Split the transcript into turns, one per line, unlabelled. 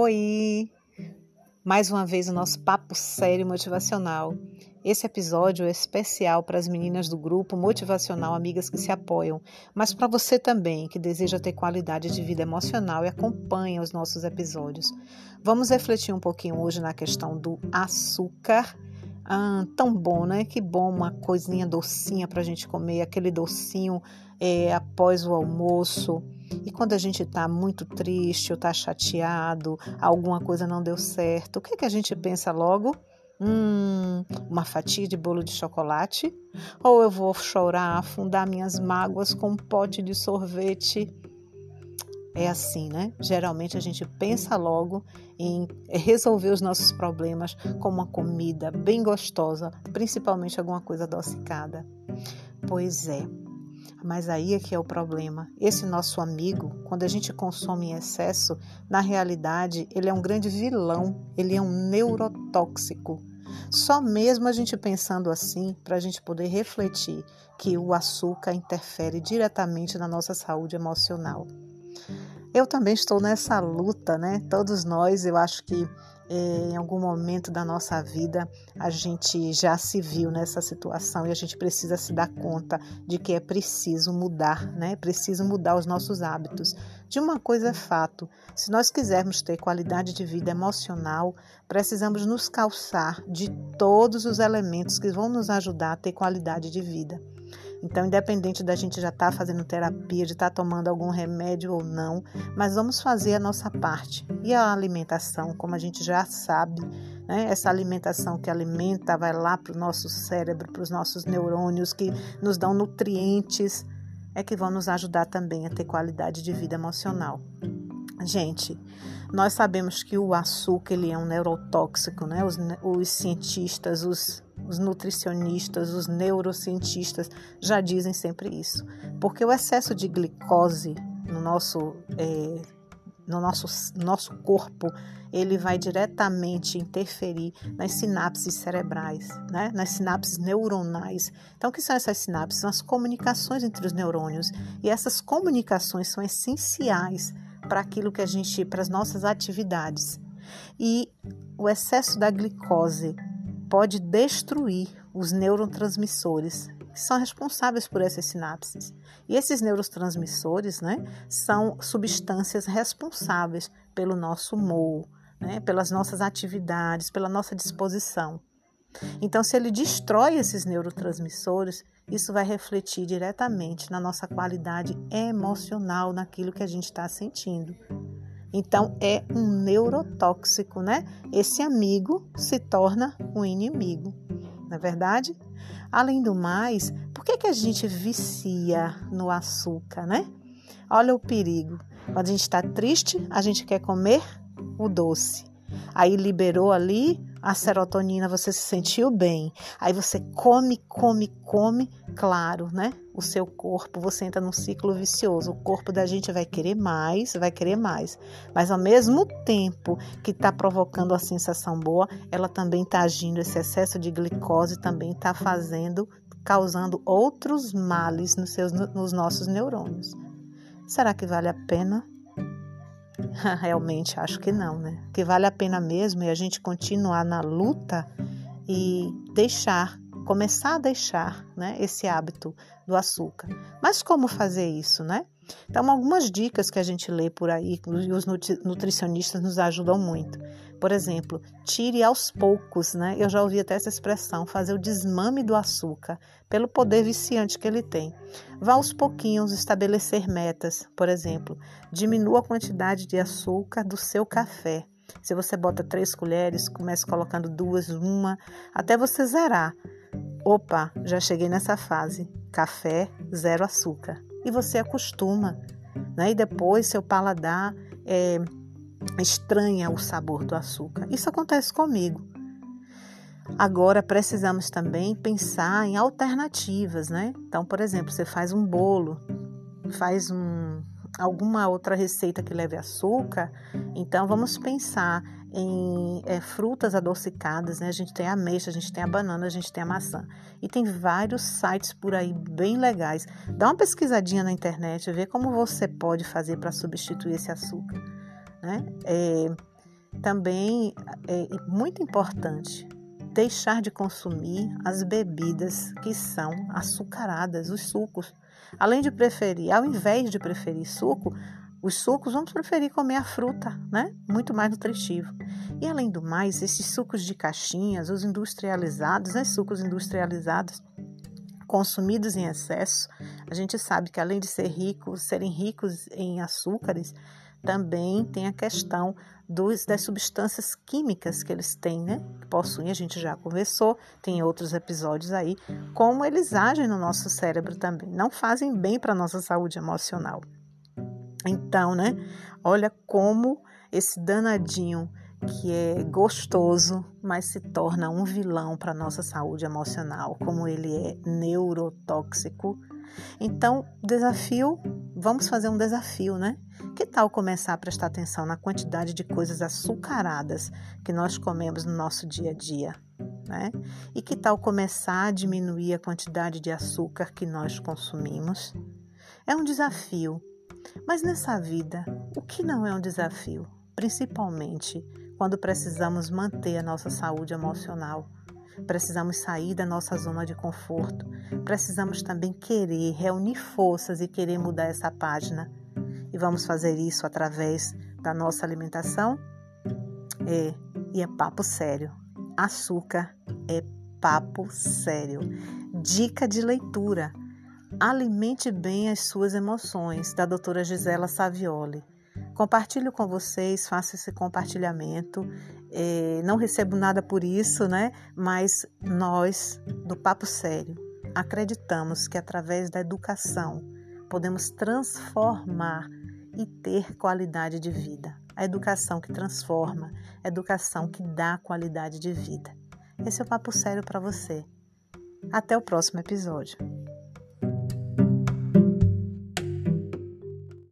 Oi! Mais uma vez o nosso papo sério motivacional. Esse episódio é especial para as meninas do grupo motivacional Amigas que se apoiam, mas para você também que deseja ter qualidade de vida emocional e acompanha os nossos episódios. Vamos refletir um pouquinho hoje na questão do açúcar. Ah, tão bom, né? Que bom uma coisinha docinha para a gente comer, aquele docinho é, após o almoço. E quando a gente está muito triste ou está chateado, alguma coisa não deu certo, o que, que a gente pensa logo? Hum, uma fatia de bolo de chocolate? Ou eu vou chorar, afundar minhas mágoas com um pote de sorvete? É assim, né? Geralmente a gente pensa logo em resolver os nossos problemas com uma comida bem gostosa, principalmente alguma coisa adocicada. Pois é, mas aí é que é o problema. Esse nosso amigo, quando a gente consome em excesso, na realidade, ele é um grande vilão, ele é um neurotóxico. Só mesmo a gente pensando assim, para a gente poder refletir que o açúcar interfere diretamente na nossa saúde emocional. Eu também estou nessa luta, né? Todos nós, eu acho que é, em algum momento da nossa vida a gente já se viu nessa situação e a gente precisa se dar conta de que é preciso mudar, né? Preciso mudar os nossos hábitos. De uma coisa é fato: se nós quisermos ter qualidade de vida emocional, precisamos nos calçar de todos os elementos que vão nos ajudar a ter qualidade de vida. Então, independente da gente já estar tá fazendo terapia, de estar tá tomando algum remédio ou não, mas vamos fazer a nossa parte. E a alimentação, como a gente já sabe, né? essa alimentação que alimenta vai lá para o nosso cérebro, para os nossos neurônios, que nos dão nutrientes, é que vão nos ajudar também a ter qualidade de vida emocional. Gente, nós sabemos que o açúcar ele é um neurotóxico, né? Os, os cientistas, os os nutricionistas, os neurocientistas já dizem sempre isso, porque o excesso de glicose no nosso, é, no nosso, nosso corpo ele vai diretamente interferir nas sinapses cerebrais, né? nas sinapses neuronais. Então, o que são essas sinapses? São as comunicações entre os neurônios. E essas comunicações são essenciais para aquilo que a gente, para as nossas atividades. E o excesso da glicose pode destruir os neurotransmissores que são responsáveis por essas sinapses. E esses neurotransmissores né, são substâncias responsáveis pelo nosso humor, né, pelas nossas atividades, pela nossa disposição. Então, se ele destrói esses neurotransmissores, isso vai refletir diretamente na nossa qualidade emocional, naquilo que a gente está sentindo. Então é um neurotóxico, né? Esse amigo se torna um inimigo, não é verdade? Além do mais, por que, que a gente vicia no açúcar, né? Olha o perigo. Quando a gente está triste, a gente quer comer o doce. Aí liberou ali a serotonina, você se sentiu bem. Aí você come, come, come, claro, né? O seu corpo, você entra num ciclo vicioso. O corpo da gente vai querer mais, vai querer mais. Mas ao mesmo tempo que está provocando a sensação boa, ela também está agindo, esse excesso de glicose também está fazendo, causando outros males nos, seus, nos nossos neurônios. Será que vale a pena? Realmente acho que não, né? Que vale a pena mesmo é a gente continuar na luta e deixar, começar a deixar, né, esse hábito do açúcar. Mas como fazer isso, né? Então, algumas dicas que a gente lê por aí e os nutricionistas nos ajudam muito. Por exemplo, tire aos poucos, né? Eu já ouvi até essa expressão, fazer o desmame do açúcar, pelo poder viciante que ele tem. Vá aos pouquinhos estabelecer metas. Por exemplo, diminua a quantidade de açúcar do seu café. Se você bota três colheres, comece colocando duas, uma, até você zerar. Opa, já cheguei nessa fase. Café, zero açúcar e você acostuma. Né? E depois seu paladar é, estranha o sabor do açúcar. Isso acontece comigo. Agora precisamos também pensar em alternativas, né? Então, por exemplo, você faz um bolo, faz um, alguma outra receita que leve açúcar, então vamos pensar em é, frutas adocicadas, né? A gente tem a ameixa, a gente tem a banana, a gente tem a maçã. E tem vários sites por aí bem legais. Dá uma pesquisadinha na internet, vê como você pode fazer para substituir esse açúcar, né? É, também é muito importante deixar de consumir as bebidas que são açucaradas, os sucos. Além de preferir, ao invés de preferir suco, os sucos, vamos preferir comer a fruta, né? Muito mais nutritivo. E além do mais, esses sucos de caixinhas, os industrializados, né? Sucos industrializados, consumidos em excesso, a gente sabe que além de ser serem ricos em açúcares, também tem a questão dos, das substâncias químicas que eles têm, né? Que possuem, a gente já conversou, tem outros episódios aí, como eles agem no nosso cérebro também. Não fazem bem para a nossa saúde emocional. Então, né? Olha como esse danadinho que é gostoso, mas se torna um vilão para a nossa saúde emocional, como ele é neurotóxico. Então, desafio, vamos fazer um desafio, né? Que tal começar a prestar atenção na quantidade de coisas açucaradas que nós comemos no nosso dia a dia? Né? E que tal começar a diminuir a quantidade de açúcar que nós consumimos? É um desafio, mas nessa vida, o que não é um desafio? Principalmente quando precisamos manter a nossa saúde emocional. Precisamos sair da nossa zona de conforto. Precisamos também querer reunir forças e querer mudar essa página vamos fazer isso através da nossa alimentação? É, e é papo sério. Açúcar é papo sério. Dica de leitura. Alimente bem as suas emoções, da doutora Gisela Savioli. Compartilho com vocês, faço esse compartilhamento. É, não recebo nada por isso, né? Mas nós, do Papo Sério, acreditamos que através da educação podemos transformar e ter qualidade de vida. A educação que transforma, a educação que dá qualidade de vida. Esse é o papo sério para você. Até o próximo episódio.